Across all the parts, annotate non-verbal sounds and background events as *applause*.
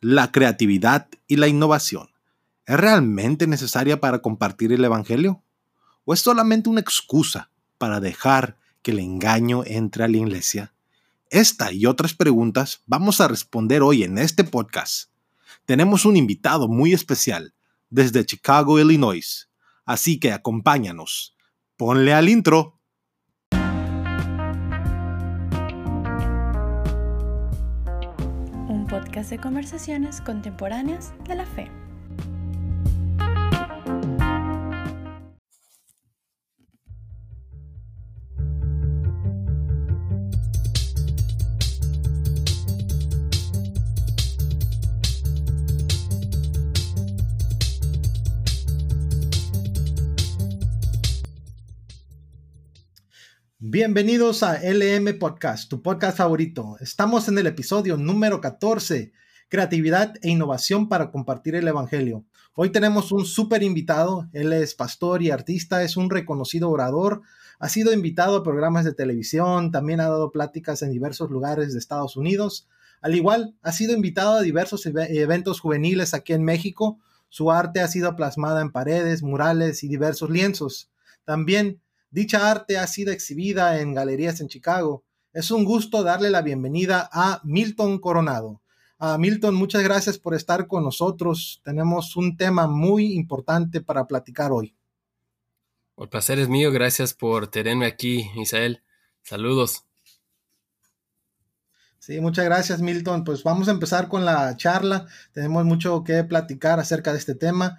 la creatividad y la innovación, ¿es realmente necesaria para compartir el Evangelio? ¿O es solamente una excusa para dejar que el engaño entre a la iglesia? Esta y otras preguntas vamos a responder hoy en este podcast. Tenemos un invitado muy especial desde Chicago, Illinois, así que acompáñanos. Ponle al intro. De conversaciones contemporáneas de la fe. Bienvenidos a LM Podcast, tu podcast favorito. Estamos en el episodio número 14, Creatividad e Innovación para compartir el Evangelio. Hoy tenemos un súper invitado, él es pastor y artista, es un reconocido orador, ha sido invitado a programas de televisión, también ha dado pláticas en diversos lugares de Estados Unidos. Al igual, ha sido invitado a diversos eventos juveniles aquí en México. Su arte ha sido plasmada en paredes, murales y diversos lienzos. También Dicha arte ha sido exhibida en galerías en Chicago. Es un gusto darle la bienvenida a Milton Coronado. A Milton, muchas gracias por estar con nosotros. Tenemos un tema muy importante para platicar hoy. El placer es mío. Gracias por tenerme aquí, Isael. Saludos. Sí, muchas gracias Milton. Pues vamos a empezar con la charla. Tenemos mucho que platicar acerca de este tema.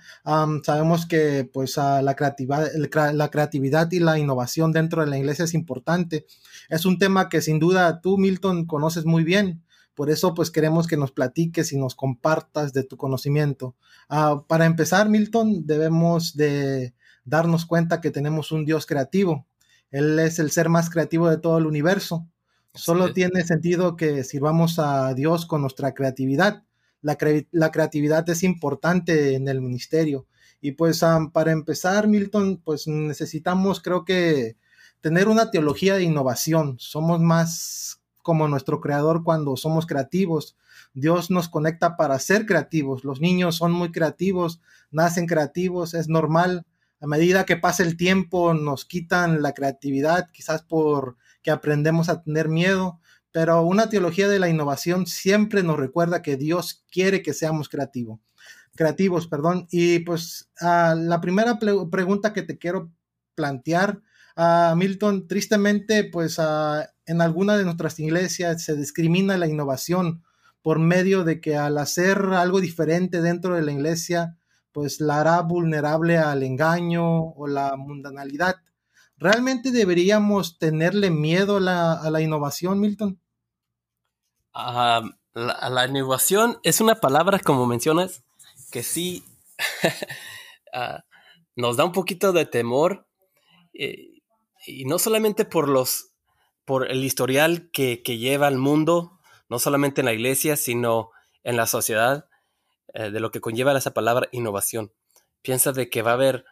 sabemos que pues la, creatividad, la creatividad y la innovación dentro de la iglesia es importante. Es un tema que sin duda tú Milton conoces muy bien. Por eso pues queremos que nos platiques y nos compartas de tu conocimiento. Ah, para empezar Milton debemos de darnos cuenta que tenemos un Dios creativo. Él es el ser más creativo de todo el universo Solo tiene sentido que sirvamos a Dios con nuestra creatividad. La, la creatividad es importante en el ministerio. Y pues para empezar, Milton, pues necesitamos, creo que, tener una teología de innovación. Somos más como nuestro creador cuando somos creativos. Dios nos conecta para ser creativos. Los niños son muy creativos, nacen creativos, es normal. A medida que pasa el tiempo nos quitan la creatividad, quizás por que aprendemos a tener miedo, pero una teología de la innovación siempre nos recuerda que Dios quiere que seamos creativos, creativos, perdón. Y pues ah, la primera pregunta que te quiero plantear, ah, Milton, tristemente, pues ah, en alguna de nuestras iglesias se discrimina la innovación por medio de que al hacer algo diferente dentro de la iglesia, pues la hará vulnerable al engaño o la mundanalidad. ¿Realmente deberíamos tenerle miedo a la, innovación, Milton? Ah, la, innovación es una palabra, como mencionas, que sí *laughs* ah, nos da un poquito de temor. Eh, y no solamente por los por el historial que, lleva el mundo, no solamente en la iglesia, sino en la sociedad, eh, de lo que conlleva esa palabra innovación. Piensa de que va a haber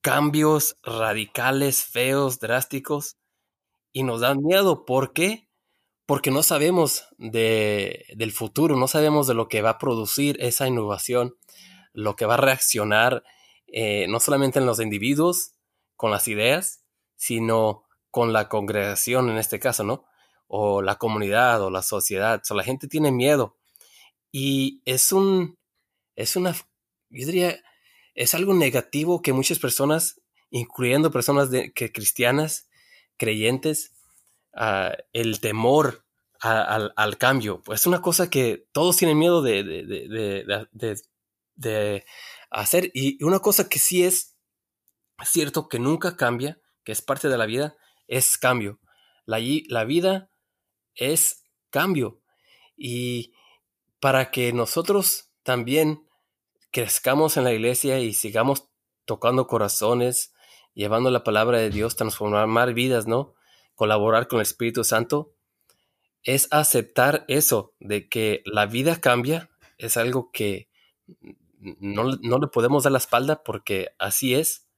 cambios radicales, feos, drásticos, y nos dan miedo. ¿Por qué? Porque no sabemos de, del futuro, no sabemos de lo que va a producir esa innovación, lo que va a reaccionar eh, no solamente en los individuos con las ideas, sino con la congregación en este caso, ¿no? O la comunidad o la sociedad. O la gente tiene miedo. Y es un, es una, yo diría, es algo negativo que muchas personas, incluyendo personas de, que cristianas, creyentes, ah, el temor al, cambio. Pues es una cosa que todos tienen miedo de, de, hacer. Y una cosa que sí es cierto que nunca cambia, que es parte de la vida, es cambio. La, la vida es cambio. Y para que nosotros también crezcamos en la iglesia y sigamos tocando corazones, llevando la palabra de Dios, transformar vidas, ¿no? Colaborar con el Espíritu Santo, es aceptar eso, de que la vida cambia, es algo que no, le podemos dar la espalda porque así es.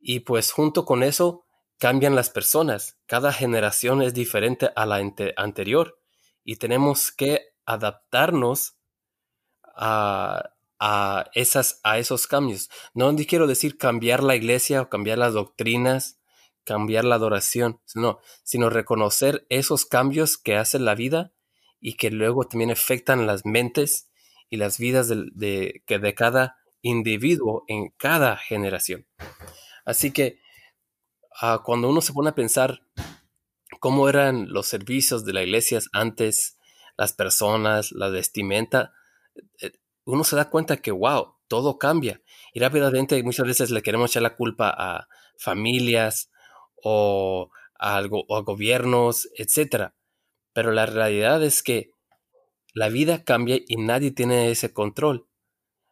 Y pues junto con eso cambian las personas. Cada generación es diferente a la anterior y tenemos que adaptarnos a, esas, a esos cambios. No quiero decir cambiar la iglesia o cambiar las doctrinas, cambiar la adoración, no, sino reconocer esos cambios que hace la vida y que luego también afectan las mentes y las vidas de, de, de cada individuo en cada generación. Así que ah, cuando uno se pone a pensar cómo eran los servicios de las iglesias antes, las personas, la vestimenta, eh, uno se da cuenta que, wow, todo cambia. Y rápidamente muchas veces le queremos echar la culpa a familias o a, o a gobiernos, etc. Pero la realidad es que la vida cambia y nadie tiene ese control.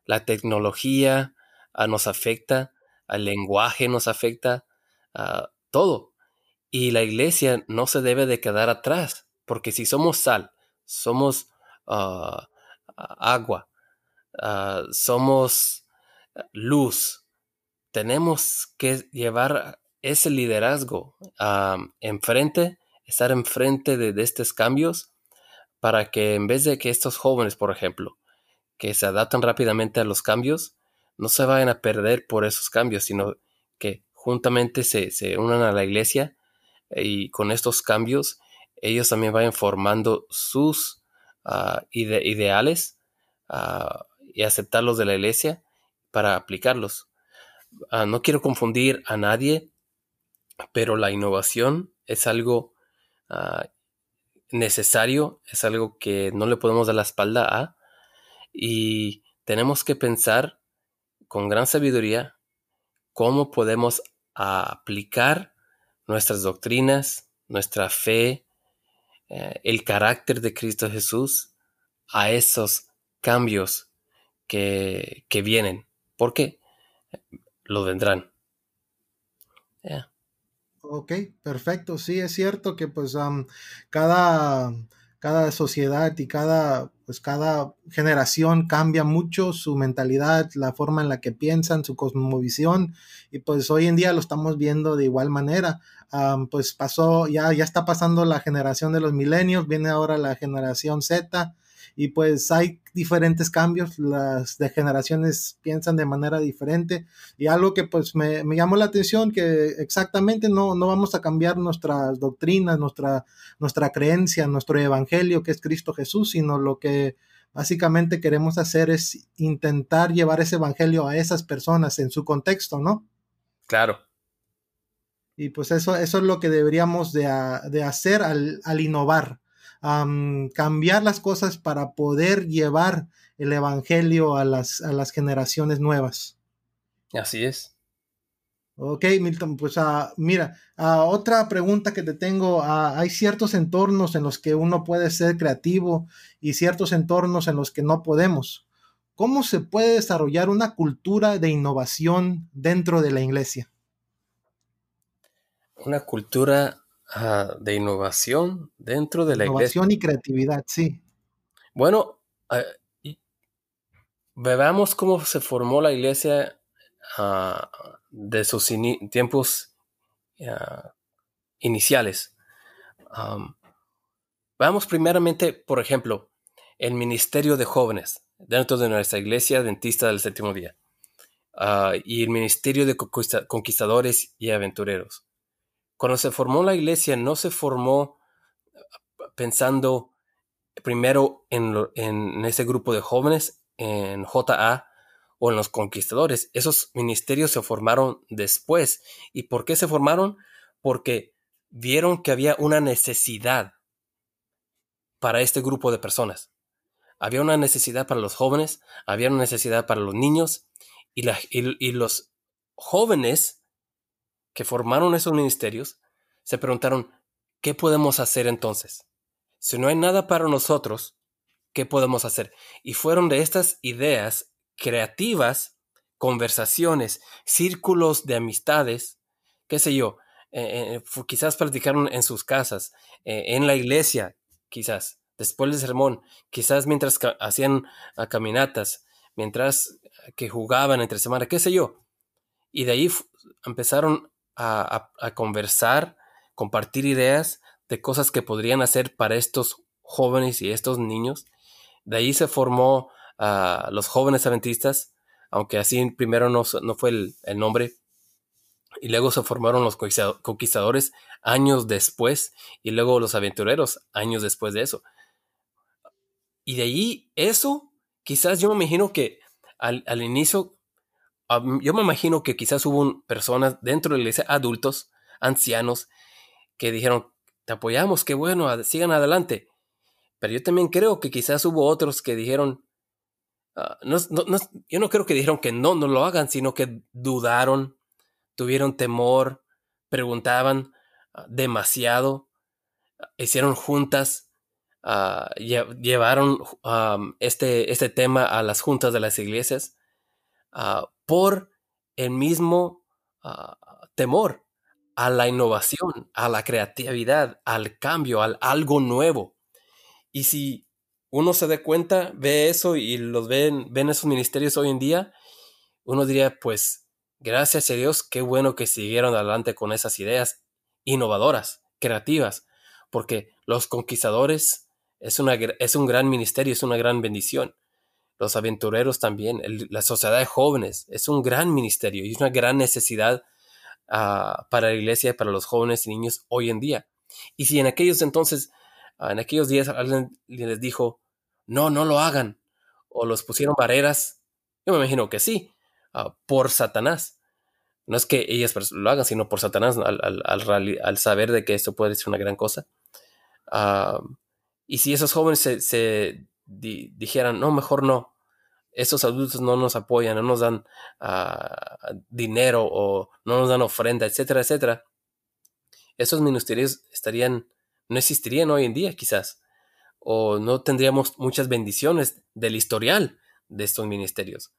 La tecnología ah, nos afecta, al lenguaje nos afecta, a todo. Y la iglesia no se debe de quedar atrás, porque si somos sal, somos ah, agua, ah, somos luz, tenemos que llevar ese liderazgo enfrente, estar enfrente de estos cambios, para que en vez de que estos jóvenes, por ejemplo, que se adaptan rápidamente a los cambios, no se vayan a perder por esos cambios, sino que juntamente se, unan a la iglesia y con estos cambios ellos también vayan formando sus ah, ideales uh, y aceptarlos de la iglesia para aplicarlos. Ah, no quiero confundir a nadie, pero la innovación es algo necesario, es algo que no le podemos dar la espalda a y tenemos que pensar con gran sabiduría cómo podemos aplicar nuestras doctrinas, nuestra fe, eh, el carácter de Cristo Jesús a esos cambios que, vienen, porque lo vendrán. Ok, perfecto. Sí, es cierto que pues cada, cada sociedad y cada, pues cada generación cambia mucho su mentalidad, la forma en la que piensan, su cosmovisión y pues hoy en día lo estamos viendo de igual manera. pues pasó, ya, ya está pasando la generación de los milenios, viene ahora la generación Z y pues hay diferentes cambios, las de generaciones piensan de manera diferente y algo que pues me, llamó la atención que exactamente no, no vamos a cambiar nuestras doctrinas, nuestra, nuestra creencia, nuestro evangelio que es Cristo Jesús, sino lo que básicamente queremos hacer es intentar llevar ese evangelio a esas personas en su contexto, ¿no? Claro. Y pues eso, eso es lo que deberíamos de, de hacer al, al innovar cambiar las cosas para poder llevar el Evangelio a las, a las generaciones nuevas. Así es. Ok, Milton, pues uh, mira, uh, otra pregunta que te tengo, uh, hay ciertos entornos en los que uno puede ser creativo y ciertos entornos en los que no podemos. ¿Cómo se puede desarrollar una cultura de innovación dentro de la iglesia? Una cultura de innovación dentro de la innovación y creatividad, sí. Bueno, ah, veamos cómo se formó la iglesia ah, de sus tiempos ah, iniciales. veamos primeramente, por ejemplo, el ministerio de jóvenes dentro de nuestra iglesia dentista del séptimo día y el ministerio de conquistadores y aventureros. Cuando se formó la iglesia, no se formó pensando primero en, ese grupo de jóvenes, en JA o en los conquistadores. Esos ministerios se formaron después. ¿Y por qué se formaron? Porque vieron que había una necesidad para este grupo de personas. Había una necesidad para los jóvenes, había una necesidad para los niños y, y los jóvenes que formaron esos ministerios se preguntaron, ¿qué podemos hacer entonces? Si no hay nada para nosotros, ¿qué podemos hacer? Y fueron de estas ideas creativas, conversaciones, círculos de amistades, qué sé yo, eh, eh, quizás platicaron en sus casas, eh, en la iglesia, quizás, después del sermón, quizás mientras hacían ah, caminatas, mientras que jugaban entre semana, qué sé yo. Y de ahí empezaron a, conversar, compartir ideas de cosas que podrían hacer para estos jóvenes y estos niños. De ahí se formó a los jóvenes adventistas, aunque así primero no, no fue el, el, nombre, y luego se formaron los conquistadores años después, y luego los aventureros años después de eso. Y de ahí, eso, quizás yo me imagino que al, al inicio, yo me imagino que quizás hubo personas dentro de la iglesia, adultos, ancianos, que dijeron, te apoyamos, qué bueno, sigan adelante. Pero yo también creo que quizás hubo otros que dijeron, uh, no, no, yo no creo que dijeron que no, no lo hagan, sino que dudaron, tuvieron temor, preguntaban uh, demasiado, hicieron juntas, llevaron um, este, este tema a las juntas de las iglesias por el mismo temor a la innovación, a la creatividad, al cambio, al algo nuevo. Y si uno se da cuenta, ve eso y los ven, ven esos ministerios hoy en día, uno diría, pues, gracias a Dios, qué bueno que siguieron adelante con esas ideas innovadoras, creativas, porque los conquistadores es, una, es un gran ministerio, es una gran bendición. Los aventureros también, la sociedad de jóvenes, es un gran ministerio y es una gran necesidad para la iglesia y para los jóvenes y niños hoy en día. Y si en aquellos entonces, ah, en aquellos días alguien les dijo, no, no lo hagan, o los pusieron barreras, yo me imagino que sí, ah, por Satanás. No es que ellas lo hagan, sino por Satanás, al, saber de que esto puede ser una gran cosa. Ah, y si esos jóvenes se, dijeran, no, mejor no, esos adultos no nos apoyan, no nos dan uh, dinero o no nos dan ofrenda, etcétera, etcétera, esos ministerios estarían, no existirían hoy en día quizás, o no tendríamos muchas bendiciones del historial de estos ministerios.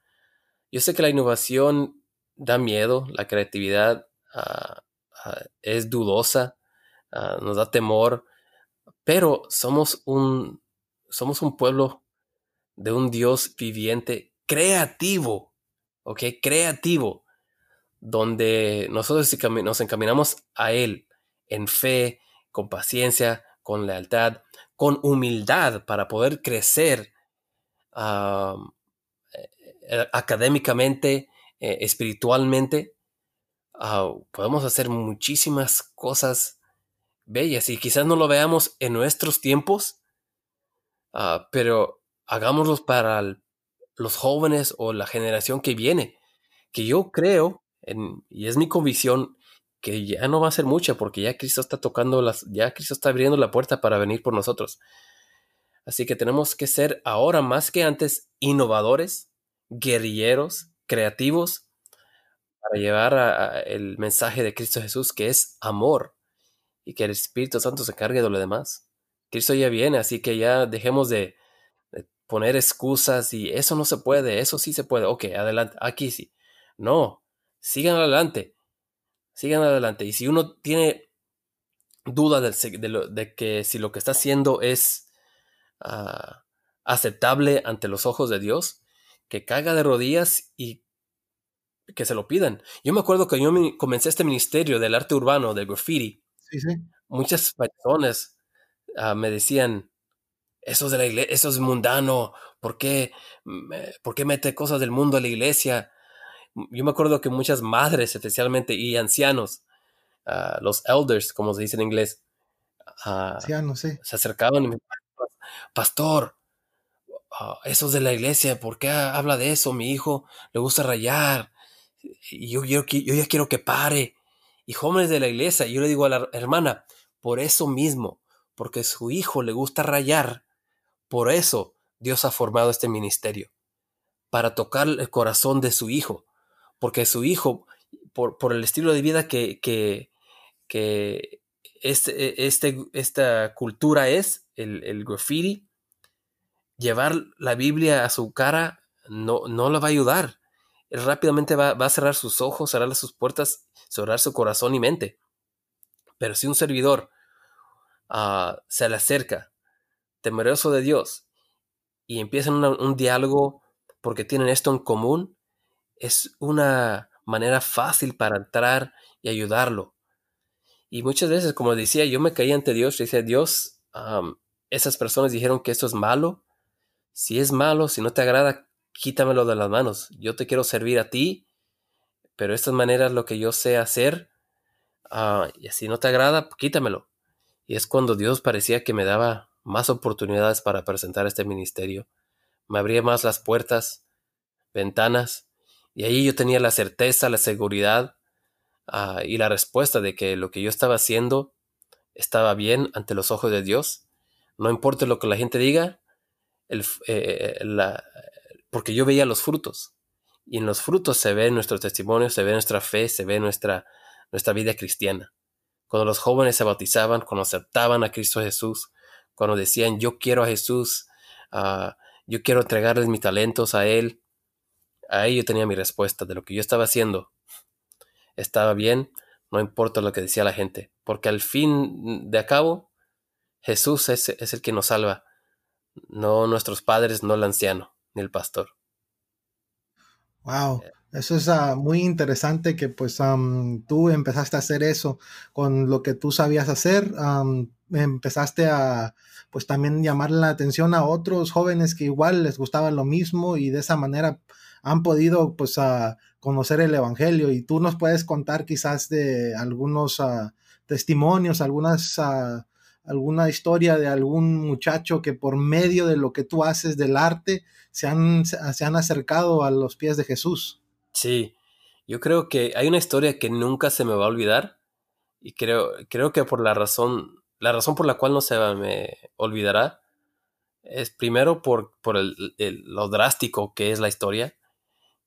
Yo sé que la innovación da miedo, la creatividad uh, uh, es dudosa, nos da temor, pero somos un, somos un pueblo de un Dios viviente creativo, ¿ok? Creativo, donde nosotros nos encaminamos a Él en fe, con paciencia, con lealtad, con humildad para poder crecer eh, eh, académicamente, eh, espiritualmente, podemos hacer muchísimas cosas bellas y quizás no lo veamos en nuestros tiempos, ah, pero hagámoslos para los jóvenes o la generación que viene, que yo creo, y es mi convicción, que ya no va a ser mucha porque ya Cristo está tocando las, ya Cristo está abriendo la puerta para venir por nosotros. Así que tenemos que ser ahora más que antes innovadores, guerrilleros, creativos, para llevar el mensaje de Cristo Jesús, que es amor, y que el Espíritu Santo se cargue de lo demás. Cristo ya viene, así que ya dejemos de, poner excusas y eso no se puede, eso sí se puede, ok, adelante, aquí sí. No, sigan adelante, sigan adelante. Y si uno tiene duda de, que si lo que está haciendo es ah, aceptable ante los ojos de Dios, que caiga de rodillas y que se lo pidan. Yo me acuerdo que yo comencé este ministerio del arte urbano, del graffiti. Muchas personas ah, me decían, eso, de la iglesia, eso es mundano, ¿por qué, ¿por qué mete cosas del mundo a la iglesia? Yo me acuerdo que muchas madres especialmente y ancianos, uh, los elders, como se dice en inglés, uh, sí. se acercaban y me pastor, uh, eso es de la iglesia, ¿por qué habla de eso? Mi hijo le gusta rayar, y yo, yo, yo ya quiero que pare. Y jóvenes de la iglesia, yo le digo a la hermana, por eso mismo, porque su hijo le gusta rayar, por eso Dios ha formado este ministerio, para tocar el corazón de su hijo, porque su hijo, por, el estilo de vida que, que, este, este, esta cultura es, el, graffiti, llevar la Biblia a su cara no, no le va a ayudar. Él rápidamente va, a cerrar sus ojos, cerrar sus puertas, cerrar su corazón y mente. Pero si un servidor ah, se le acerca temeroso de Dios y empiezan un diálogo porque tienen esto en común, es una manera fácil para entrar y ayudarlo. Y muchas veces, como decía, yo me caí ante Dios y decía, Dios, esas personas dijeron que esto es malo. si es malo, si no te agrada, quítamelo de las manos. Yo te quiero servir a ti, pero esta manera lo que yo sé hacer. Ah, y si no te agrada, quítamelo. Y es cuando Dios parecía que me daba más oportunidades para presentar este ministerio. Me abría más las puertas, ventanas, y ahí yo tenía la certeza, la seguridad ah, y la respuesta de que lo que yo estaba haciendo estaba bien ante los ojos de Dios. No importa lo que la gente diga, eh, porque yo veía los frutos. Y en los frutos se ve nuestro testimonio, se ve nuestra fe, se ve nuestra, nuestra vida cristiana. Cuando los jóvenes se bautizaban, cuando aceptaban a Cristo Jesús, cuando decían, yo quiero a Jesús, ah, yo quiero entregarles mis talentos a Él, ahí yo tenía mi respuesta de lo que yo estaba haciendo. Estaba bien, no importa lo que decía la gente, porque al fin de cabo, Jesús es, es el que nos salva, no nuestros padres, no el anciano, ni el pastor. Wow, eso es ah, muy interesante que pues tú empezaste a hacer eso con lo que tú sabías hacer, empezaste a pues también llamar la atención a otros jóvenes que igual les gustaba lo mismo y de esa manera han podido pues a conocer el evangelio y tú nos puedes contar quizás de algunos ah, testimonios, algunas ah, alguna historia de algún muchacho que por medio de lo que tú haces del arte se han, se han acercado a los pies de Jesús. Sí, yo creo que hay una historia que nunca se me va a olvidar y creo, creo que por la razón, la razón por la cual no se me olvidará es primero por, por lo drástico que es la historia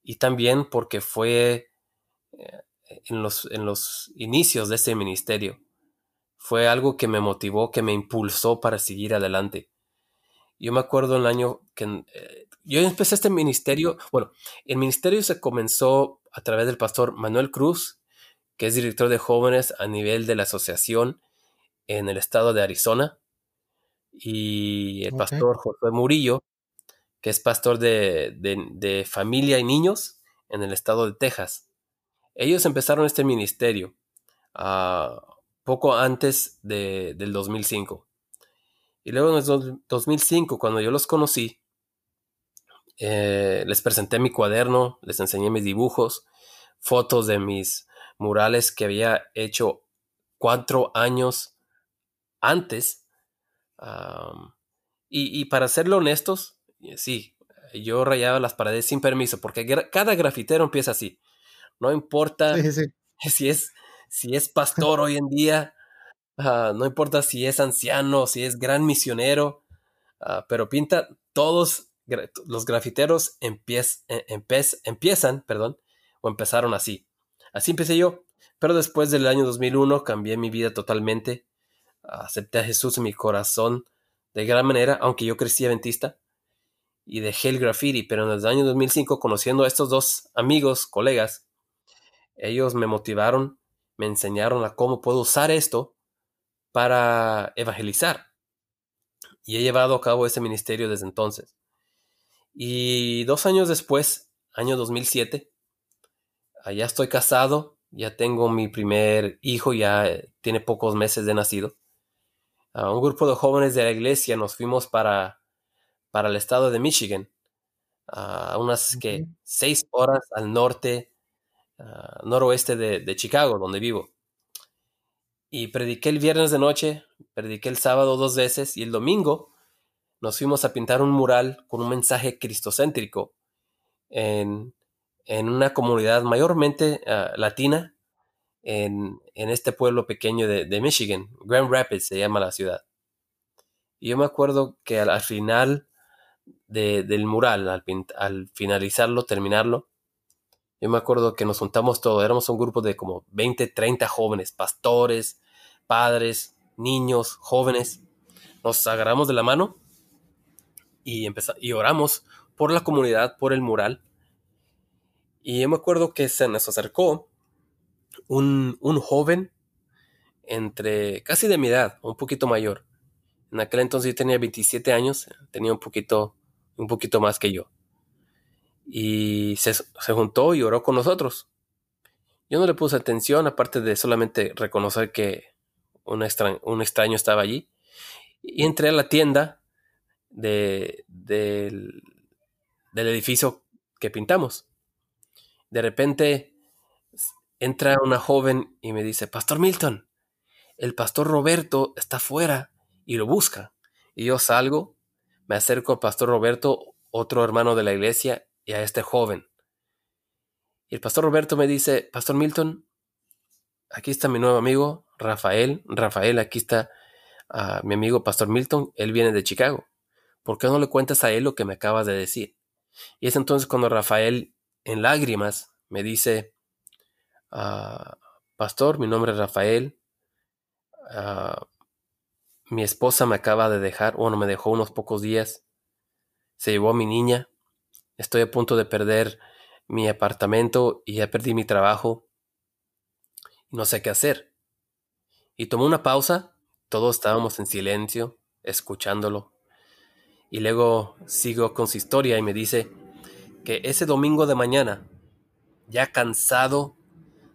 y también porque fue eh, en los, en los inicios de ese ministerio fue algo que me motivó, que me impulsó para seguir adelante. Yo me acuerdo el año que eh, yo empecé este ministerio, bueno, el ministerio se comenzó a través del pastor Manuel Cruz, que es director de jóvenes a nivel de la asociación en el estado de Arizona, y el pastor José Murillo, que es pastor de, familia y niños en el estado de Texas. Ellos empezaron este ministerio. a ah, poco antes de, del 2005. Y luego en el 2005, cuando yo los conocí, eh, les presenté mi cuaderno, les enseñé mis dibujos, fotos de mis murales que había hecho cuatro años antes. y, para serlo honestos, sí, yo rayaba las paredes sin permiso, porque cada grafitero empieza así. No importa *laughs* si es si es pastor hoy en día, ah, no importa si es anciano, si es gran misionero, ah, pero pinta todos los grafiteros e, empiezan, perdón, o empezaron así. Así empecé yo, pero después del año 2001 cambié mi vida totalmente, acepté a Jesús en mi corazón de gran manera, aunque yo crecí adventista, y dejé el graffiti, pero en el año 2005, conociendo a estos dos amigos, colegas, ellos me motivaron me enseñaron a cómo puedo usar esto para evangelizar. Y he llevado a cabo ese ministerio desde entonces. Y dos años después, año 2007, ya estoy casado, ya tengo mi primer hijo, ya eh, tiene pocos meses de nacido. A un grupo de jóvenes de la iglesia nos fuimos para, para el estado de Michigan, a unas que seis horas al norte Ah, noroeste de, Chicago, donde vivo. Y prediqué el viernes de noche, prediqué el sábado dos veces y el domingo nos fuimos a pintar un mural con un mensaje cristocéntrico en, una comunidad mayormente ah, latina en, este pueblo pequeño de, Michigan. Grand Rapids se llama la ciudad. Y yo me acuerdo que al, final del mural, al, al finalizarlo, terminarlo, yo me acuerdo que nos juntamos todos, éramos un grupo de como 20, 30 jóvenes, pastores, padres, niños, jóvenes. Nos agarramos de la mano y, empezamos, y oramos por la comunidad, por el mural. Y yo me acuerdo que se nos acercó un, un joven entre casi de mi edad, un poquito mayor. En aquel entonces yo tenía 27 años, tenía un poquito, un poquito más que yo y se, juntó y oró con nosotros. Yo no le puse atención, aparte de solamente reconocer que un, extraño, un extraño estaba allí. Y entré a la tienda de, del, del edificio que pintamos. De repente entra una joven y me dice, Pastor Milton, el pastor Roberto está afuera y lo busca. Y yo salgo, me acerco al pastor Roberto, otro hermano de la iglesia, y a este joven. Y el pastor Roberto me dice, Pastor Milton, aquí está mi nuevo amigo, Rafael. Rafael, aquí está ah, mi amigo Pastor Milton, él viene de Chicago. ¿Por qué no le cuentas a él lo que me acabas de decir? Y es entonces cuando Rafael, en lágrimas, me dice, ah, Pastor, mi nombre es Rafael, ah, mi esposa me acaba de dejar, bueno, me dejó unos pocos días, se llevó a mi niña, estoy a punto de perder mi apartamento y ya perdí mi trabajo no sé qué hacer. Y tomó una pausa, todos estábamos en silencio, escuchándolo. Y luego sigo con su historia y me dice que ese domingo de mañana, ya cansado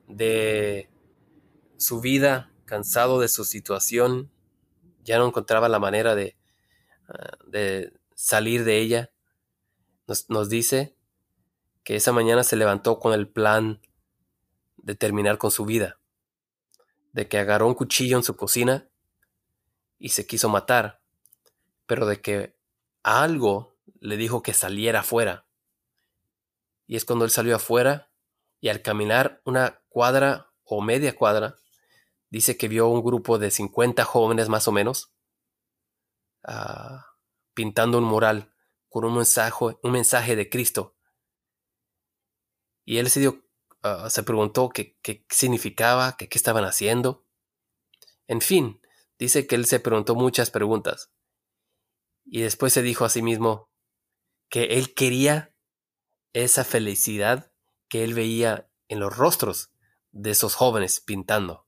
de su vida, cansado de su situación, ya no encontraba la manera de, ah, de salir de ella, nos, dice que esa mañana se levantó con el plan de terminar con su vida, de que agarró un cuchillo en su cocina y se quiso matar, pero de que algo le dijo que saliera afuera. Y es cuando él salió afuera y al caminar una cuadra o media cuadra, dice que vio un grupo de 50 jóvenes más o menos ah, pintando un mural con un mensaje, un mensaje de Cristo. Y él se, dio, ah, se preguntó qué, qué significaba, qué estaban haciendo. En fin, dice que él se preguntó muchas preguntas. Y después se dijo a sí mismo que él quería esa felicidad que él veía en los rostros de esos jóvenes pintando.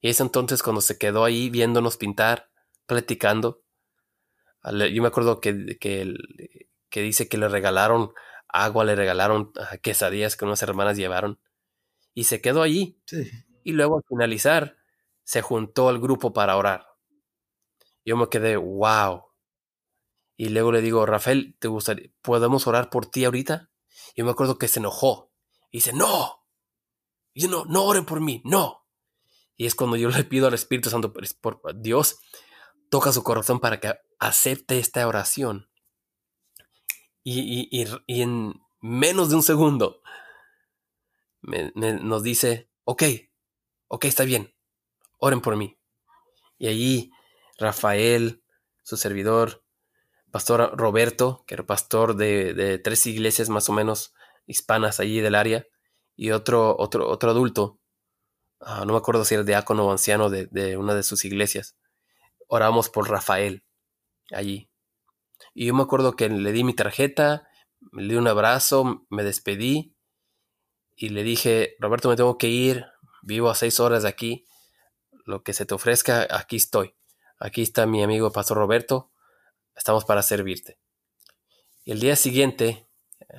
Y es entonces cuando se quedó ahí viéndonos pintar, platicando. Yo me acuerdo que, que, dice que le regalaron agua, le regalaron quesadillas que unas hermanas llevaron. Y se quedó allí. Y luego al finalizar, se juntó al grupo para orar. Yo me quedé, wow. Y luego le digo, Rafael, ¿te gustaría, podemos orar por ti ahorita? Y yo me acuerdo que se enojó. Y dice, no. Yo no, no oren por mí, no. Y es cuando yo le pido al Espíritu Santo, por, Dios, toca su corazón para que acepte esta oración. Y, en menos de un segundo nos dice, ok, ok, está bien, oren por mí. Y allí Rafael, su servidor, pastor Roberto, que era pastor de, de, tres iglesias más o menos hispanas allí del área, y otro, otro, otro adulto, Ah, no me acuerdo si era diácono o anciano de, una de sus iglesias. Oramos por Rafael allí. Y yo me acuerdo que le di mi tarjeta, le di un abrazo, me despedí y le dije, Roberto, me tengo que ir, vivo a seis horas de aquí, lo que se te ofrezca, aquí estoy. Aquí está mi amigo Pastor Roberto, estamos para servirte. Y el día siguiente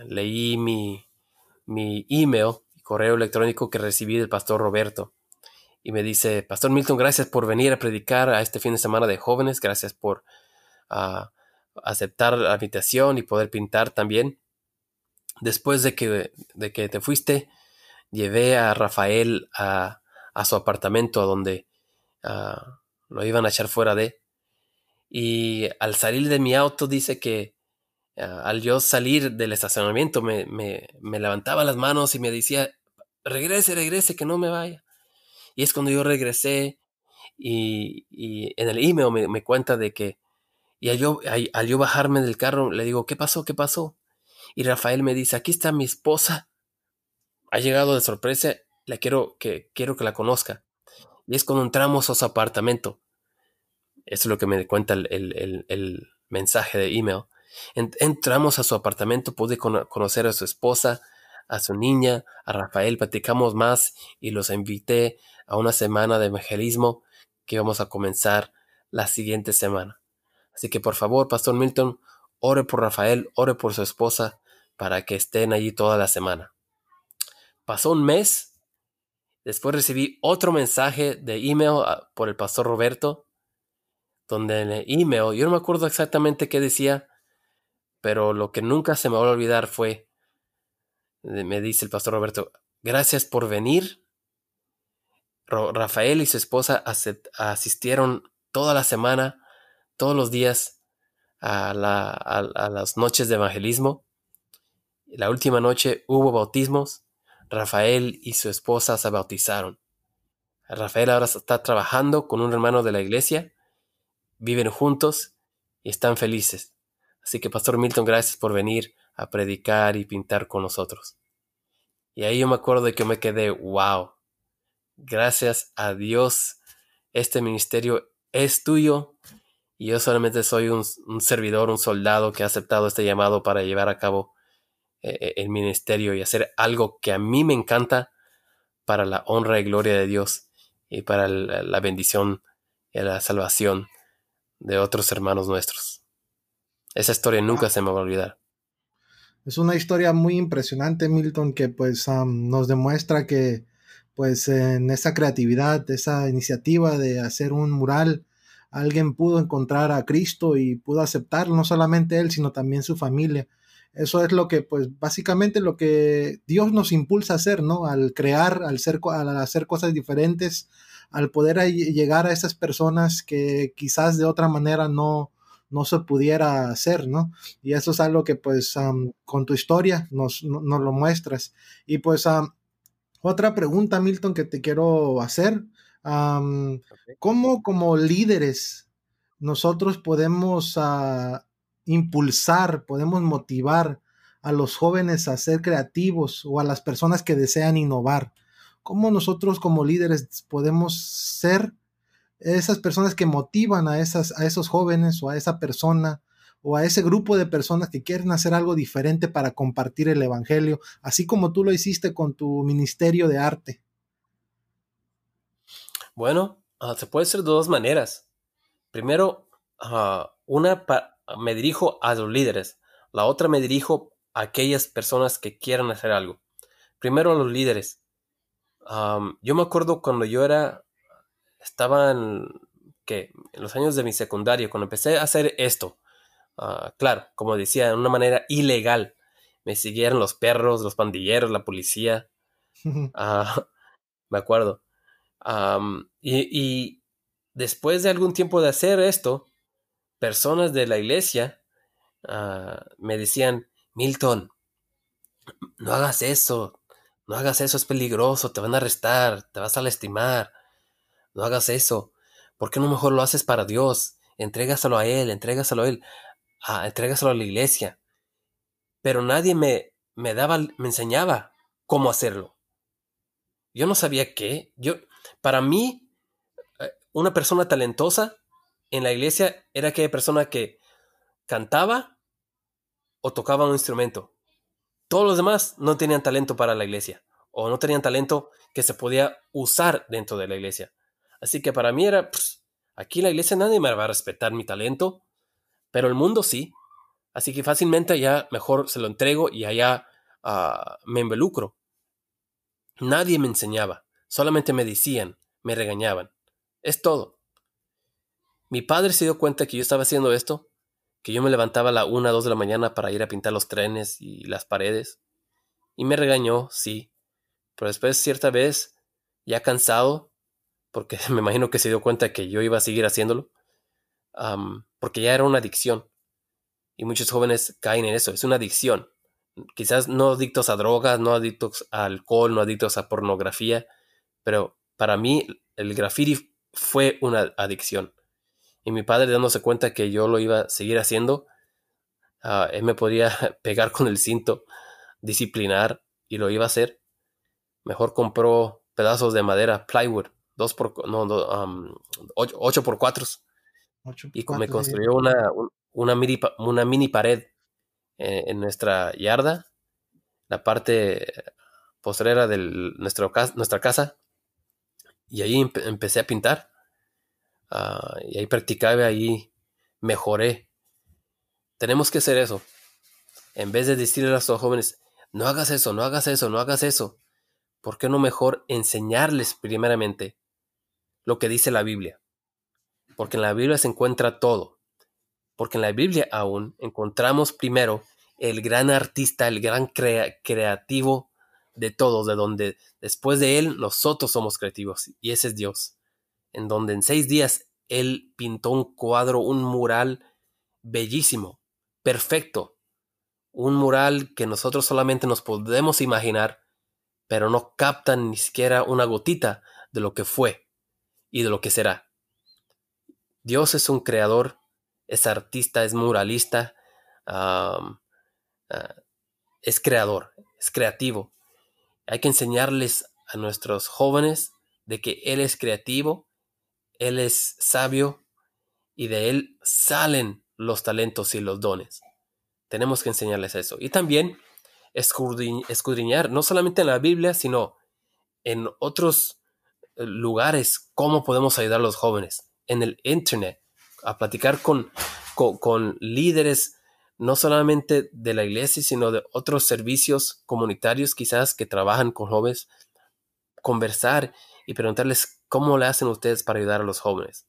leí mi, mi email correo electrónico que recibí del pastor Roberto. Y me dice, Pastor Milton, gracias por venir a predicar a este fin de semana de jóvenes, gracias por ah, aceptar la invitación y poder pintar también. Después de que, de que te fuiste, llevé a Rafael a, su apartamento donde ah, lo iban a echar fuera de. Y al salir de mi auto dice que al yo salir del estacionamiento me, me, levantaba las manos y me decía, regrese, regrese, que no me vaya. Y es cuando yo regresé y, en el email me, cuenta de que, y al yo, al yo bajarme del carro, le digo, ¿qué pasó? ¿Qué pasó? Y Rafael me dice, aquí está mi esposa. Ha llegado de sorpresa, la quiero que, quiero que la conozca. Y es cuando entramos a su apartamento. Eso es lo que me cuenta el, el, el mensaje de email. Entramos a su apartamento, pude conocer a su esposa, a su niña, a Rafael, platicamos más y los invité a una semana de evangelismo que vamos a comenzar la siguiente semana. Así que por favor, Pastor Milton, ore por Rafael, ore por su esposa para que estén allí toda la semana. Pasó un mes, después recibí otro mensaje de email ah, por el Pastor Roberto donde en el email, yo no me acuerdo exactamente qué decía, pero lo que nunca se me va a olvidar fue, me dice el pastor Roberto, gracias por venir. Rafael y su esposa asistieron toda la semana, todos los días, a, las noches de evangelismo. La última noche hubo bautismos. Rafael y su esposa se bautizaron. Rafael ahora está trabajando con un hermano de la iglesia, viven juntos y están felices. Así que, Pastor Milton, gracias por venir a predicar y pintar con nosotros. Y ahí yo me acuerdo de que me quedé, wow, gracias a Dios, este ministerio es tuyo y yo solamente soy un, servidor, un soldado que ha aceptado este llamado para llevar a cabo eh, eh, el ministerio y hacer algo que a mí me encanta para la honra y gloria de Dios y para la bendición y la salvación de otros hermanos nuestros. Esa historia nunca se me va a olvidar. Es una historia muy impresionante, Milton, que pues nos demuestra que pues en esa creatividad, esa iniciativa de hacer un mural, alguien pudo encontrar a Cristo y pudo aceptarlo, no solamente él, sino también su familia. Eso es lo que, pues, básicamente lo que Dios nos impulsa a hacer, ¿no? Al crear, al, ser, al hacer cosas diferentes, al poder llegar a esas personas que quizás de otra manera no, no se pudiera hacer, ¿no? Y eso es algo que, pues, con tu historia nos, lo muestras. Y pues, otra pregunta, Milton, que te quiero hacer. ¿Cómo como líderes nosotros podemos ah, impulsar, podemos motivar a los jóvenes a ser creativos o a las personas que desean innovar. ¿Cómo nosotros como líderes podemos ser esas personas que motivan a, esas, a esos jóvenes o a esa persona o a ese grupo de personas que quieren hacer algo diferente para compartir el Evangelio, así como tú lo hiciste con tu ministerio de arte? Bueno, ah, se puede hacer de dos maneras. Primero, uh, una me dirijo a los líderes, la otra me dirijo a aquellas personas que quieran hacer algo. Primero a los líderes. yo me acuerdo cuando yo era, estaba en, en los años de mi secundaria, cuando empecé a hacer esto. Ah, claro, como decía, de una manera ilegal. Me siguieron los perros, los pandilleros, la policía. *laughs* Ah, *laughs* me acuerdo. y, y, después de algún tiempo de hacer esto, personas de la iglesia ah, me decían, Milton, no hagas eso, no hagas eso, es peligroso, te van a arrestar, te vas a lastimar, no hagas eso, ¿por qué no mejor lo haces para Dios? Entrégaselo a Él, entrégaselo a Él, ah, entrégaselo a la iglesia. Pero nadie me, me daba, me enseñaba cómo hacerlo. Yo no sabía qué. Yo, para mí, eh, una persona talentosa en la iglesia era aquella persona que cantaba o tocaba un instrumento. Todos los demás no tenían talento para la iglesia o no tenían talento que se podía usar dentro de la iglesia. Así que para mí era, pues, aquí la iglesia nadie me va a respetar mi talento, pero el mundo sí. Así que fácilmente ya mejor se lo entrego y allá ah, me involucro. Nadie me enseñaba, solamente me decían, me regañaban. Es todo. Mi padre se dio cuenta que yo estaba haciendo esto, que yo me levantaba a la una o dos de la mañana para ir a pintar los trenes y las paredes. Y me regañó, sí. Pero después, cierta vez, ya cansado, porque *laughs* me imagino que se dio cuenta que yo iba a seguir haciéndolo, porque ya era una adicción. Y muchos jóvenes caen en eso, es una adicción. Quizás no adictos a drogas, no adictos a alcohol, no adictos a pornografía, pero para mí el graffiti fue una adicción. Y mi padre dándose cuenta que yo lo iba a seguir haciendo, ah, él me podía *laughs* pegar con el cinto, disciplinar y lo iba a hacer. Mejor compró pedazos de madera, plywood, dos por, no, ocho, por cuatro. y me construyó una, una, mini, una mini pared en, nuestra yarda, la parte postrera de nuestra casa. Y ahí empecé a pintar. Ah, y ahí practicaba, ahí mejoré. Tenemos que hacer eso. En vez de decirle a los jóvenes, no hagas eso, no hagas eso, no hagas eso. ¿Por qué no mejor enseñarles primeramente lo que dice la Biblia? porque en la Biblia se encuentra todo. Porque en la Biblia aún encontramos primero el gran artista, el gran creativo de todos, de donde después de él nosotros somos creativos, y ese es Dios, en donde en seis días él pintó un cuadro, un mural bellísimo, perfecto, un mural que nosotros solamente nos podemos imaginar, pero no captan ni siquiera una gotita de lo que fue y de lo que será. Dios es un creador, es artista, es muralista, ah, es creador, es creativo. Hay que enseñarles a nuestros jóvenes de que Él es creativo, Él es sabio y de Él salen los talentos y los dones. Tenemos que enseñarles eso. Y también escudriñar, no solamente en la Biblia, sino en otros lugares, cómo podemos ayudar a los jóvenes en el Internet, a platicar con, con, líderes no solamente de la iglesia, sino de otros servicios comunitarios quizás que trabajan con jóvenes, conversar y preguntarles cómo le hacen ustedes para ayudar a los jóvenes.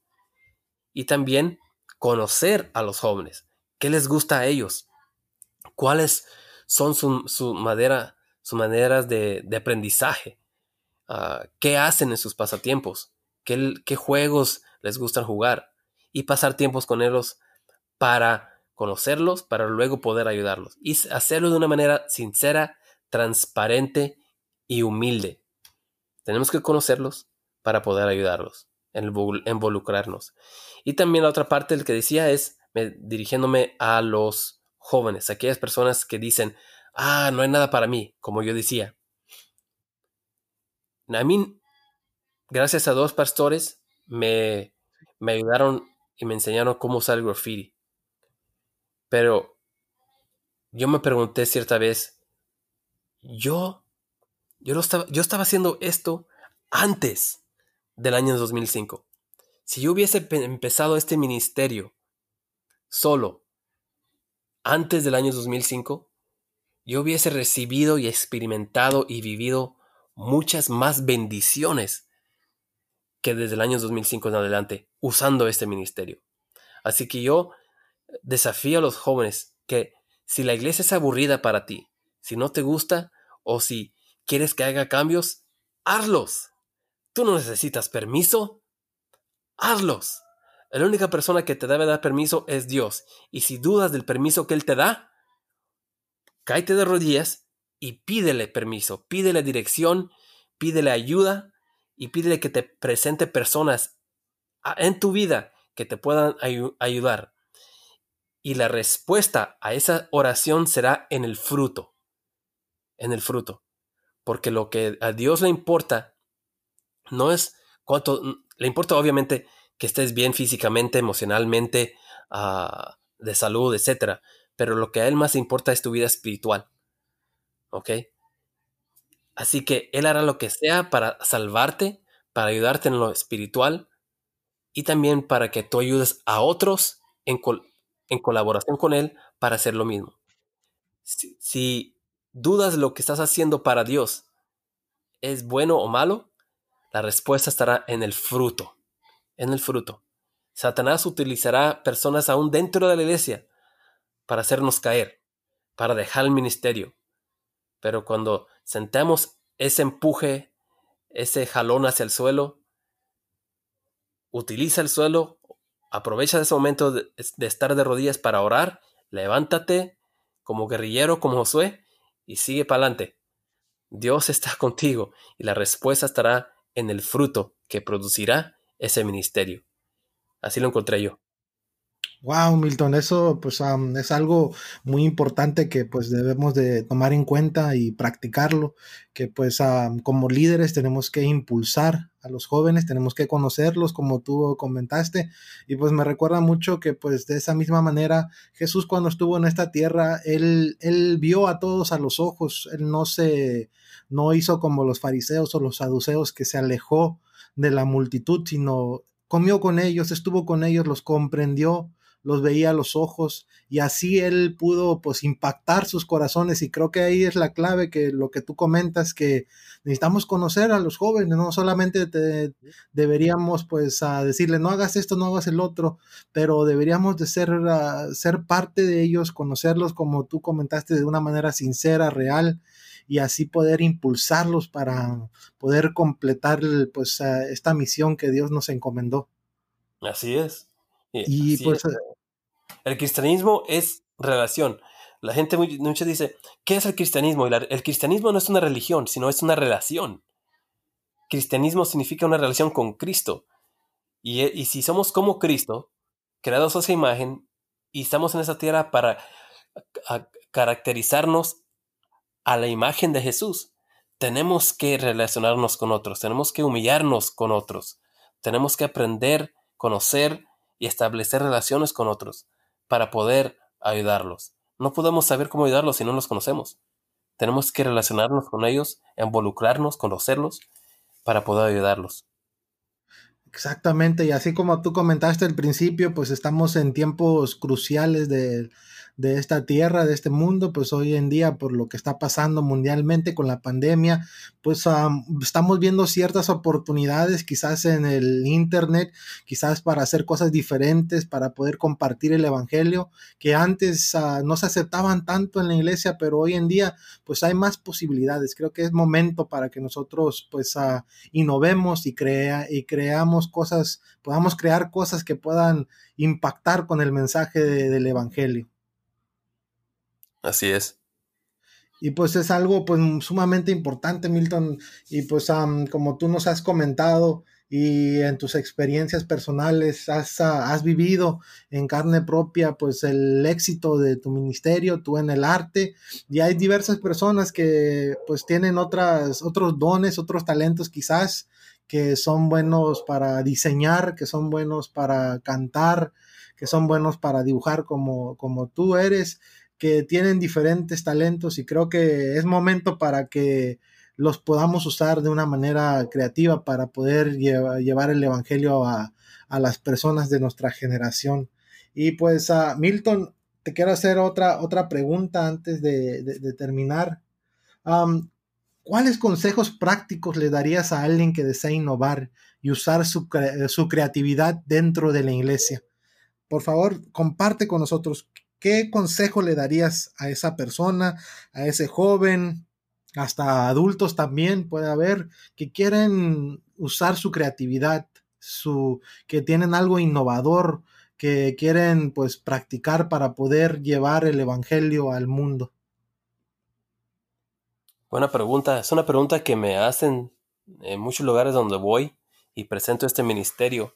Y también conocer a los jóvenes, qué les gusta a ellos, cuáles son su, su manera, sus maneras de, aprendizaje, ah, qué hacen en sus pasatiempos, qué, juegos les gusta jugar y pasar tiempos con ellos para conocerlos, para luego poder ayudarlos y hacerlo de una manera sincera, transparente y humilde. Tenemos que conocerlos para poder ayudarlos, involucrarnos. Y también la otra parte del que decía es dirigiéndome a los jóvenes, aquellas personas que dicen, ah, no hay nada para mí, como yo decía. A mí, gracias a dos pastores, me, me ayudaron y me enseñaron cómo usar el graffiti. Pero yo me pregunté cierta vez, yo, yo, estaba, yo estaba haciendo esto antes del año 2005. Si yo hubiese empezado este ministerio solo antes del año 2005, yo hubiese recibido y experimentado y vivido muchas más bendiciones que desde el año 2005 en adelante usando este ministerio. Así que yo desafío a los jóvenes que si la iglesia es aburrida para ti, si no te gusta o si quieres que haga cambios, hazlos. Tú no necesitas permiso. Hazlos. La única persona que te debe dar permiso es Dios. Y si dudas del permiso que Él te da, cáete de rodillas y pídele permiso, pídele dirección, pídele ayuda y pídele que te presente personas en tu vida que te puedan ayudar. Y la respuesta a esa oración será en el fruto. En el fruto. Porque lo que a Dios le importa no es cuánto, le importa obviamente que estés bien físicamente, emocionalmente, ah, de salud, etc. Pero lo que a Él más importa es tu vida espiritual. ¿Ok? Así que Él hará lo que sea para salvarte, para ayudarte en lo espiritual y también para que tú ayudes a otros en, en colaboración con Él para hacer lo mismo. Si, si dudas lo que estás haciendo para Dios es bueno o malo, la respuesta estará en el fruto, en el fruto. Satanás utilizará personas aún dentro de la iglesia para hacernos caer, para dejar el ministerio, pero cuando sentamos ese empuje, ese jalón hacia el suelo, utiliza el suelo, aprovecha ese momento de, estar de rodillas para orar, levántate como guerrillero, como Josué, y sigue para adelante. Dios está *laughs* contigo y la respuesta estará en el fruto que producirá ese ministerio. Así lo encontré yo. Wow, Milton, eso pues es algo muy importante que pues debemos de tomar en cuenta y practicarlo, que pues como líderes tenemos que impulsar a los jóvenes, tenemos que conocerlos como tú comentaste y pues me recuerda mucho que pues de esa misma manera Jesús cuando estuvo en esta tierra, él, él vio a todos a los ojos, él no se, no hizo como los fariseos o los saduceos que se alejó de la multitud, sino comió con ellos, estuvo con ellos, los comprendió, los veía a los ojos y así él pudo pues impactar sus corazones y creo que ahí es la clave que lo que tú comentas que necesitamos conocer a los jóvenes, no solamente te, deberíamos pues a decirle no hagas esto, no hagas el otro, pero deberíamos de ser, ser parte de ellos, conocerlos como tú comentaste de una manera sincera, real y así poder impulsarlos para poder completar pues esta misión que Dios nos encomendó. Así es. Y, pues eh, el cristianismo es relación. La gente muchas dice, ¿qué es el cristianismo? el cristianismo no es una religión, sino es una relación. Cristianismo significa una relación con Cristo. Y, y si somos como Cristo, creados a esa imagen, y estamos en esa tierra para caracterizarnos a la imagen de Jesús, tenemos que relacionarnos con otros, tenemos que humillarnos con otros, tenemos que aprender, conocer y establecer relaciones con otros para poder ayudarlos. No podemos saber cómo ayudarlos si no los conocemos. Tenemos que relacionarnos con ellos, involucrarnos, conocerlos para poder ayudarlos. Exactamente, y así como tú comentaste al principio, pues estamos en tiempos cruciales de, de esta tierra, de este mundo, pues hoy en día por lo que está pasando mundialmente con la pandemia, pues estamos viendo ciertas oportunidades quizás en el Internet, quizás para hacer cosas diferentes, para poder compartir el Evangelio, que antes uh, no se aceptaban tanto en la iglesia, pero hoy en día pues hay más posibilidades. Creo que es momento para que nosotros pues uh, innovemos y, crea, y creamos cosas, podamos crear cosas que puedan impactar con el mensaje del Evangelio. Así es. Y pues es algo pues sumamente importante, Milton. Y pues como tú nos has comentado y en tus experiencias personales has, ah, has, vivido en carne propia pues el éxito de tu ministerio, tú en el arte. Y hay diversas personas que pues tienen otras, otros dones, otros talentos quizás que son buenos para diseñar, que son buenos para cantar, que son buenos para dibujar como, como tú eres que tienen diferentes talentos y creo que es momento para que los podamos usar de una manera creativa para poder llevar el Evangelio a, las personas de nuestra generación. Y pues, a Milton, te quiero hacer otra, otra pregunta antes de, terminar. ¿Cuáles consejos prácticos le darías a alguien que desea innovar y usar su, su creatividad dentro de la iglesia? Por favor, comparte con nosotros ¿Qué consejo le darías a esa persona, a ese joven, hasta adultos también puede haber, que quieren usar su creatividad, su, que tienen algo innovador, que quieren pues practicar para poder llevar el Evangelio al mundo? Buena pregunta. Es una pregunta que me hacen en muchos lugares donde voy y presento este ministerio.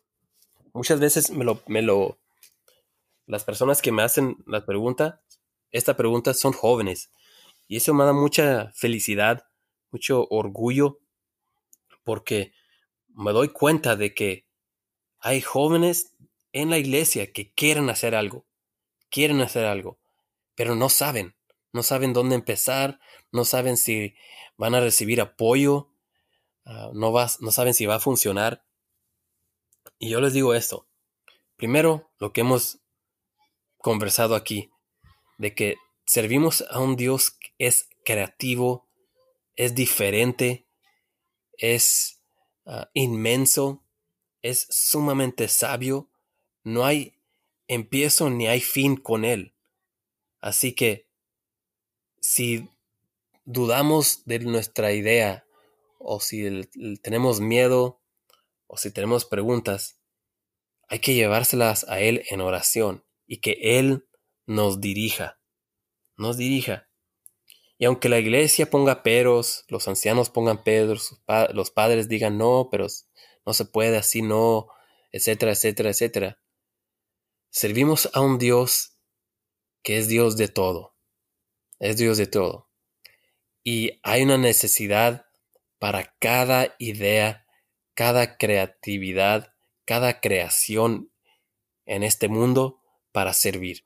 Muchas veces me lo, me lo las personas que me hacen la pregunta, esta pregunta son jóvenes. Y eso me da mucha felicidad, mucho orgullo, porque me doy cuenta de que hay jóvenes en la iglesia que quieren hacer algo, quieren hacer algo, pero no saben, no saben dónde empezar, no saben si van a recibir apoyo, ah, no, no saben si va a funcionar. Y yo les digo esto. Primero, lo que hemos conversado aquí, de que servimos a un Dios que es creativo, es diferente, es ah, inmenso, es sumamente sabio, no hay empiezo ni hay fin con Él. Así que si dudamos de nuestra idea, o si tenemos miedo, o si tenemos preguntas, hay que llevárselas a Él en oración y que Él nos dirija, nos dirija. Y aunque la iglesia ponga peros, los ancianos pongan peros, los padres digan no, pero no se puede así, no, etcétera, etcétera, etcétera. Servimos a un Dios que es Dios de todo, es Dios de todo. Y hay una necesidad para cada idea, cada creatividad, cada creación en este mundo para servir.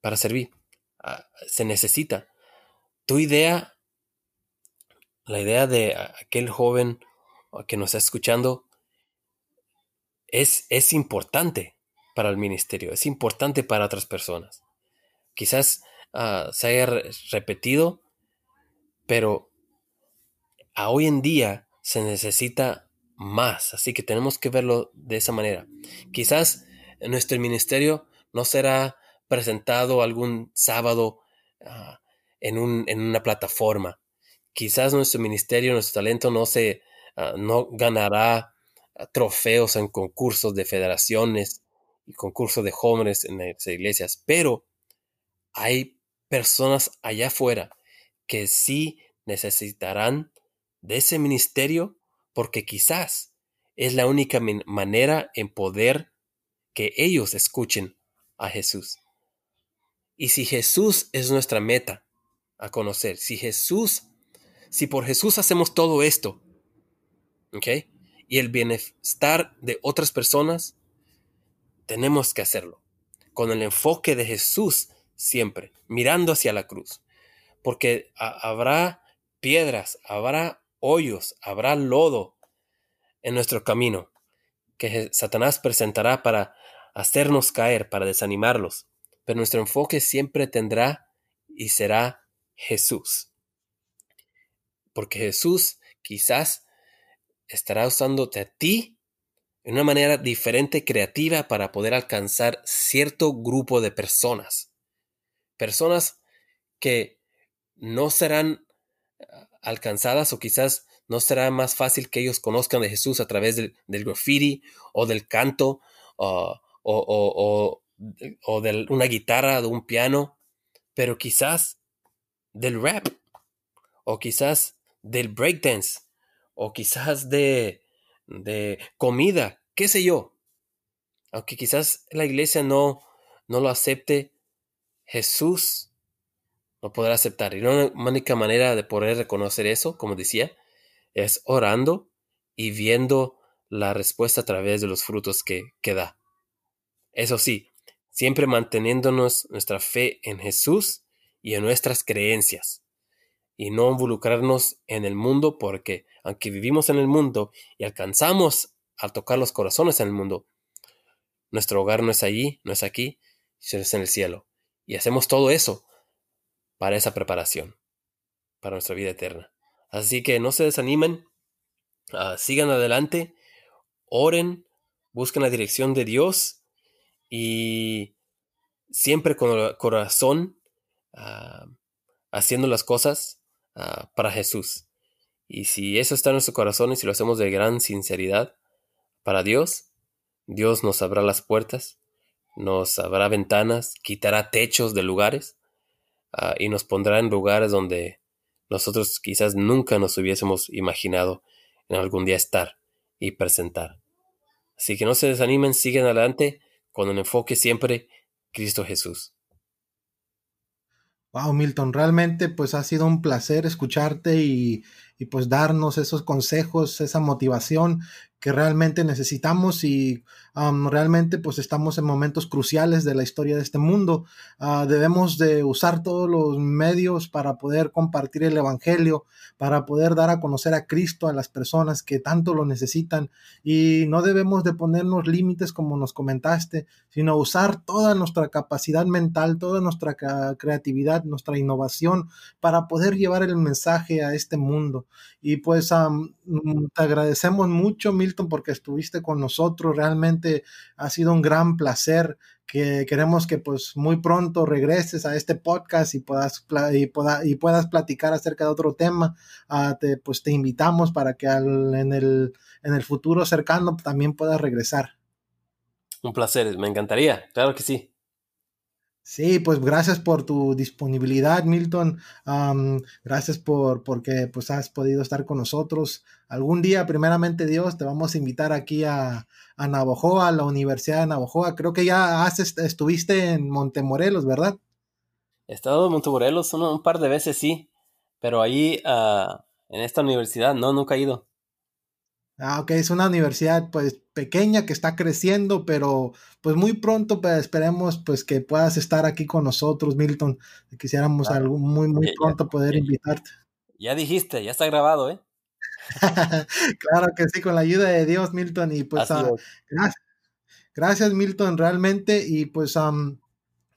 Para servir. Ah, se necesita. Tu idea, la idea de aquel joven que nos está escuchando, es, es importante. para el ministerio, es importante para otras personas. Quizás ah, se haya repetido, pero a hoy en día se necesita más, así que tenemos que verlo de esa manera. Quizás nuestro ministerio no será presentado algún sábado ah, en, una plataforma. Quizás nuestro ministerio, nuestro talento no se ah, no ganará ah, trofeos en concursos de federaciones y concursos de jóvenes en las iglesias, pero hay personas allá afuera que sí necesitarán de ese ministerio porque quizás es la única manera en poder que ellos escuchen a Jesús. Y si Jesús es nuestra meta a conocer, si Jesús, si por Jesús hacemos todo esto, ¿ok? Y el bienestar de otras personas, tenemos que hacerlo con el enfoque de Jesús siempre, mirando hacia la cruz. Porque habrá piedras, habrá hoyos, habrá lodo en nuestro camino que Satanás presentará para hacernos caer, para desanimarlos pero nuestro enfoque siempre tendrá y será Jesús. Porque Jesús quizás estará usándote a ti en una manera diferente, creativa, para poder alcanzar cierto grupo de personas. Personas que no serán ah, alcanzadas o quizás no será más fácil que ellos conozcan de Jesús a través del, graffiti o del canto o, o, o de una guitarra, de un piano, pero quizás del rap, o quizás del breakdance, o quizás de, de comida, qué sé yo. Aunque quizás la iglesia no, no lo acepte, Jesús lo podrá aceptar. Y la única manera de poder reconocer eso, como decía, es orando y viendo la respuesta a través de los frutos que, que da. Eso sí, siempre manteniéndonos nuestra fe en Jesús y en nuestras creencias, y no involucrarnos en el mundo porque aunque vivimos en el mundo y alcanzamos a tocar los corazones en el mundo, nuestro hogar no es allí, no es aquí, sino es en el cielo. Y hacemos todo eso para esa preparación, para nuestra vida eterna. Así que no se desanimen, ah, sigan adelante, oren, busquen la dirección de Dios y siempre con el corazón ah, haciendo las cosas ah, para Jesús. Y si eso está en nuestro corazón y si lo hacemos de gran sinceridad para Dios, Dios nos abrirá las puertas, nos abrirá ventanas, quitará techos de lugares ah, y nos pondrá en lugares donde nosotros quizás nunca nos hubiésemos imaginado en algún día estar y presentar. Así que no se desanimen, siguen adelante con el enfoque siempre Cristo Jesús. Wow, Milton, realmente pues ha sido un placer escucharte y, y pues darnos esos consejos, esa motivación que realmente necesitamos y realmente pues estamos en momentos cruciales de la historia de este mundo. Ah, debemos de usar todos los medios para poder compartir el Evangelio, para poder dar a conocer a Cristo a las personas que tanto lo necesitan y no debemos de ponernos límites como nos comentaste, sino usar toda nuestra capacidad mental, toda nuestra creatividad, nuestra innovación para poder llevar el mensaje a este mundo. Y pues mm, te agradecemos mucho, Milton, porque estuviste con nosotros. Realmente ha sido un gran placer. Que queremos que pues muy pronto regreses a este podcast y puedas, y, y puedas platicar acerca de otro tema. Ah, te, pues te invitamos para que en, el, en el futuro cercano también puedas regresar. Un placer, me encantaría, claro que sí. Sí, pues gracias por tu disponibilidad, Milton. gracias por porque pues has podido estar con nosotros. Algún día, primeramente Dios, te vamos a invitar aquí a, a Navojoa, a la Universidad de Navojoa. Creo que ya estuviste en Montemorelos, ¿verdad? He estado en Montemorelos un, par de veces, sí, pero ahí ah, en esta universidad no, nunca he ido. Ah, ok, es una universidad pues pequeña que está creciendo, pero pues muy pronto pues, esperemos pues que puedas estar aquí con nosotros, Milton. Quisiéramos algo muy, muy pronto poder invitarte. Ya dijiste, ya está grabado, ¿eh? *laughs* claro que sí, con la ayuda de Dios, Milton, y pues ah, gracias. Gracias Milton, realmente, y pues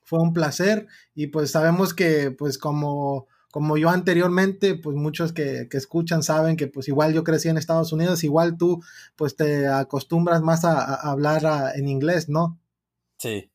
fue un placer y pues sabemos que pues como como yo anteriormente, pues muchos que, escuchan saben que pues igual yo crecí en Estados Unidos, igual tú pues te acostumbras más a, hablar en inglés, ¿no? Sí,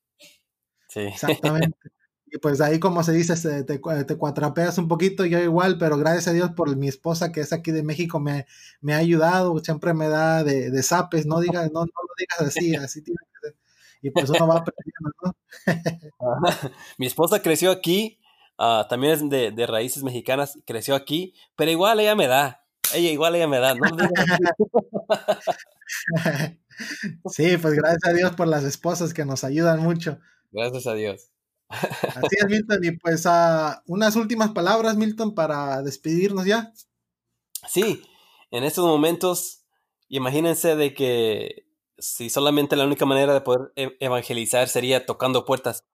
sí. Exactamente. *laughs* y pues ahí como se dice, te, te, cuatrapeas un poquito, yo igual, pero gracias a Dios por mi esposa que es aquí de México me, me ha ayudado, siempre me da de, de zapes, no digas, no, no lo digas así, así tiene que ser. Y pues uno va aprendiendo, ¿no? *laughs* mi esposa creció aquí Ah, también es de, raíces mexicanas, creció aquí, pero igual ella me da. Ella igual ella me da. *laughs* sí, pues gracias a Dios por las esposas que nos ayudan mucho. Gracias a Dios. Así es, Milton. Y pues uh, unas últimas palabras, Milton, para despedirnos ya. Sí, en estos momentos, imagínense de que si solamente la única manera de poder e, evangelizar sería tocando puertas.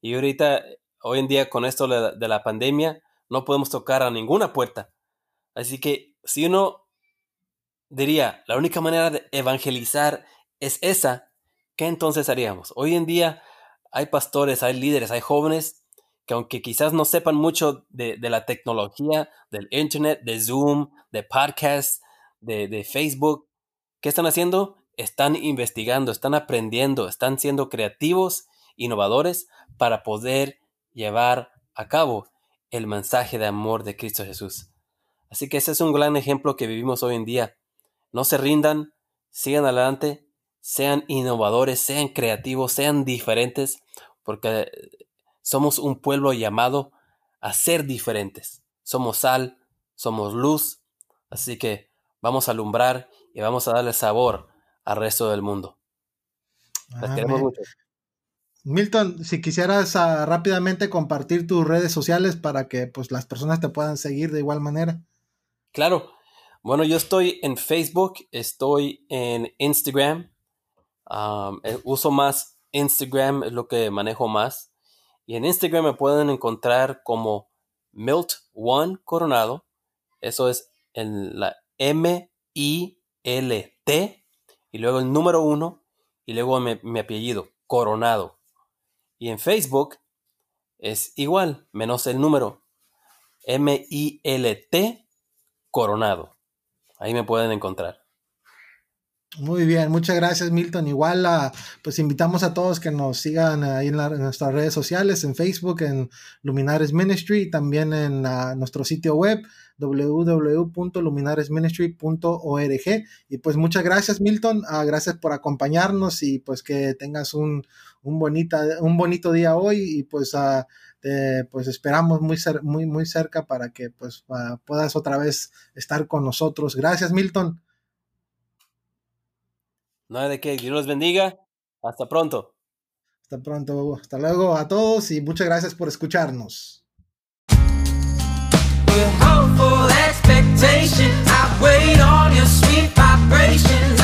Y ahorita hoy en día con esto de la pandemia no podemos tocar a ninguna puerta. Así que si uno diría, la única manera de evangelizar es esa, ¿qué entonces haríamos? Hoy en día hay pastores, hay líderes, hay jóvenes que aunque quizás no sepan mucho de, la tecnología, del internet, de Zoom, de podcast, de, de Facebook, ¿qué están haciendo? Están investigando, están aprendiendo, están siendo creativos, innovadores para poder llevar a cabo el mensaje de amor de Cristo Jesús. Así que ese es un gran ejemplo que vivimos hoy en día. No se rindan, sigan adelante, sean innovadores, sean creativos, sean diferentes, porque somos un pueblo llamado a ser diferentes. Somos sal, somos luz, así que vamos a alumbrar y vamos a darle sabor al resto del mundo. Les queremos mucho. Milton, si quisieras ah, rápidamente compartir tus redes sociales para que pues las personas te puedan seguir de igual manera. Claro. Bueno, yo estoy en Facebook, estoy en Instagram. Eh, uso más Instagram, es lo que manejo más. Y en Instagram me pueden encontrar como Milt One Coronado. Eso es en la M-I-L-T. Y luego el número uno. Y luego mi apellido, Coronado. Y en Facebook es igual, menos el número. M-I-L-T Coronado. Ahí me pueden encontrar. Muy bien, muchas gracias Milton. Igual, uh, pues invitamos a todos que nos sigan ahí en, nuestras redes sociales, en Facebook, en Luminares Ministry, también en ah, nuestro sitio web www.luminaresministry.org. Y pues muchas gracias Milton, uh, gracias por acompañarnos y pues que tengas un, un, bonita, un bonito día hoy y pues, pues esperamos muy, muy, muy cerca para que pues puedas otra vez estar con nosotros. Gracias Milton. No hay de qué. Dios los bendiga. Hasta pronto. Hasta pronto. Hasta luego a todos y muchas gracias por escucharnos. full expectation. I wait on your sweet vibration.